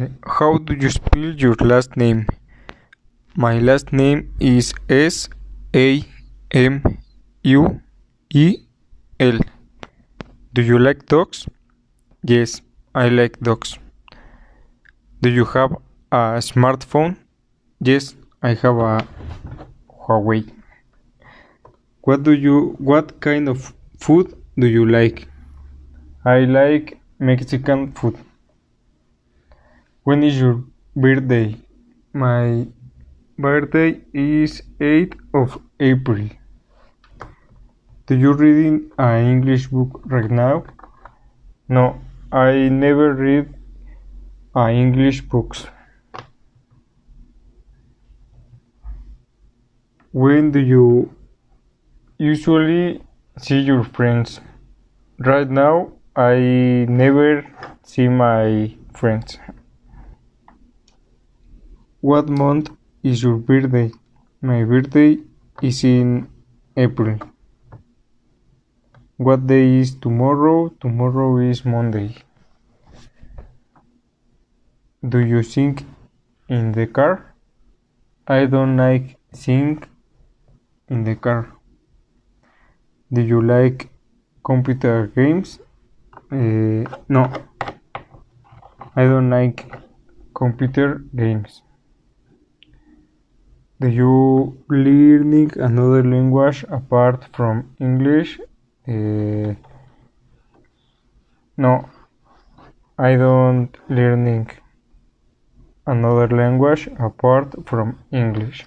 How do you spell your last name? My last name is S A M U E L. Do you like dogs? Yes, I like dogs. Do you have a smartphone? Yes, I have a Huawei. What do you what kind of food do you like? I like Mexican food. When is your birthday? My birthday is 8th of April. Do you reading an English book right now? No, I never read uh, English books. When do you usually see your friends? Right now, I never see my friends. What month is your birthday? My birthday is in April. What day is tomorrow? Tomorrow is Monday. Do you sing in the car? I don't like sing in the car. Do you like computer games? Uh, no, I don't like computer games. Do you learning another language apart from English? Uh, no, I don't learning another language apart from English.